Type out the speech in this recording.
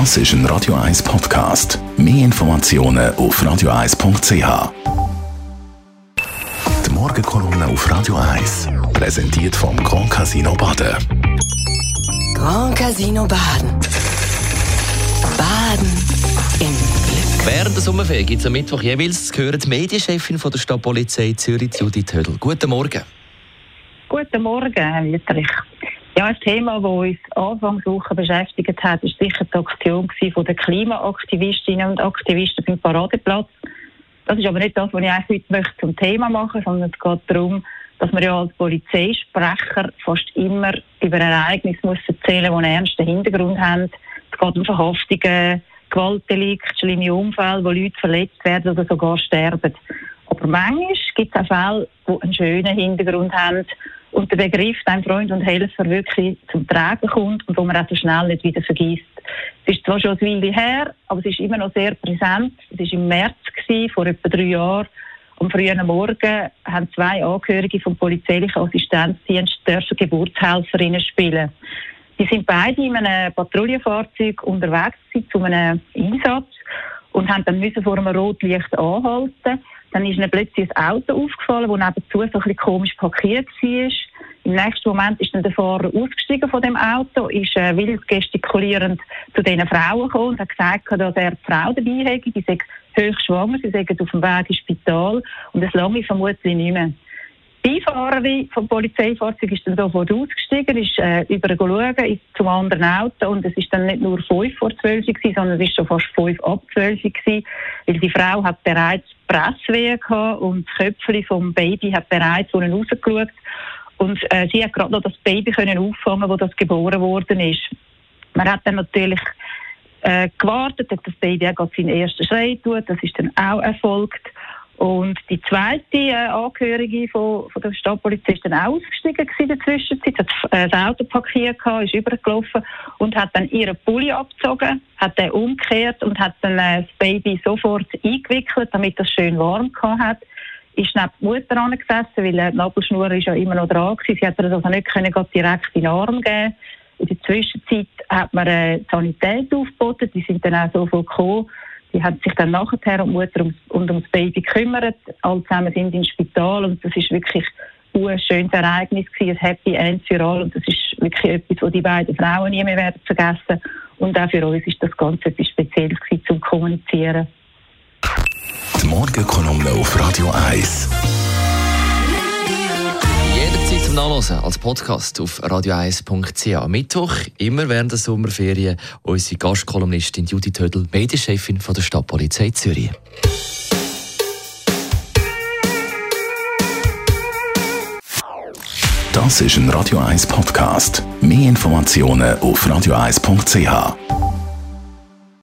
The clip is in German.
Das ist ein Radio 1 Podcast. Mehr Informationen auf radio1.ch. Die Morgenkolumne auf Radio 1 präsentiert vom Grand Casino Baden. Grand Casino Baden. Baden im Glück. Während der Sommerferien gibt es am Mittwoch jeweils hören die Medienchefin von der Stadtpolizei Zürich, Judith Hödel. Guten Morgen. Guten Morgen, Herr Wieterich. Ja, ein Thema, das uns Anfangswoche beschäftigt hat, ist sicher die Aktion der Klimaaktivistinnen und Aktivisten beim Paradeplatz. Das ist aber nicht das, was ich heute möchte zum Thema machen sondern es geht darum, dass man ja als Polizeisprecher fast immer über Ereignisse muss erzählen muss, die einen ernsten Hintergrund haben. Es geht um Verhaftungen, Gewaltdelikte, schlimme Unfälle, wo Leute verletzt werden oder sogar sterben. Aber manchmal gibt es auch Fälle, die einen schönen Hintergrund haben und der Begriff «Dein Freund und Helfer» wirklich zum Tragen kommt und wo man auch so schnell nicht wieder vergisst. Es ist zwar schon ein Weile her, aber es ist immer noch sehr präsent. Es war im März, gewesen, vor etwa drei Jahren. Am frühen Morgen haben zwei Angehörige vom polizeilichen Assistenzdienst dürfen Geburtshelferinnen spielen. Die sind beide in einem Patrouillenfahrzeug unterwegs zu einem Einsatz und haben dann müssen vor einem Rotlicht anhalten dann ist ihnen plötzlich ein Auto aufgefallen, das nebenzu so ein bisschen komisch parkiert war. Im nächsten Moment ist dann der Fahrer ausgestiegen von dem Auto, ist äh, wild gestikulierend zu diesen Frauen gekommen und hat gesagt, dass er die Frau dabei hätte. Die sei hochschwanger, sie sei auf dem Weg ins Spital und das lange vermutlich nicht mehr. Die Beifahrerin vom Polizeifahrzeug ist dann sofort ausgestiegen, ist äh, über schauen, ist zum anderen Auto und es ist dann nicht nur fünf vor zwölf gewesen, sondern es ist schon fast fünf ab zwölf gewesen, weil die Frau hat bereits Presswehen gehabt und das Köpfchen vom Baby hat bereits ihnen rausgeschaut und äh, sie hat gerade noch das Baby können auffangen, wo das geboren worden ist. Man hat dann natürlich äh, gewartet, dass das Baby auch seinen ersten Schritt tut, das ist dann auch erfolgt und die zweite äh, Angehörige von, von der Stadtpolizei ist dann auch ausgestiegen in der Zwischenzeit, hat äh, das Auto parkiert, gehabt, ist übergelaufen und hat dann ihren Pulli abgezogen, hat den umgekehrt und hat dann äh, das Baby sofort eingewickelt, damit das schön warm gehabt hat. Ist neben die Mutter angesessen, weil äh, die Nabelschnur ist ja immer noch dran gewesen. Sie hat das also nicht können direkt in den Arm geben. In der Zwischenzeit hat man äh, Sanität aufgeboten, die sind dann auch sofort gekommen die hat sich dann nachher um die Mutter und, und ums Baby gekümmert. Alle zusammen sind ins Spital und das ist wirklich ein schönes Ereignis gewesen, ein Happy End für alle und das ist wirklich etwas, was die beiden Frauen nie mehr werden vergessen und auch für uns ist das Ganze etwas Spezielles gewesen, zum Kommunizieren. Die Morgenkolumne auf Radio 1 zum Nachlesen als Podcast auf radio1.ch. Mittwoch, immer während der Sommerferien, unsere Gastkolumnistin Judith Hödel, Medienchefin von der Stadtpolizei Zürich. Das ist ein Radio 1 Podcast. Mehr Informationen auf radio1.ch.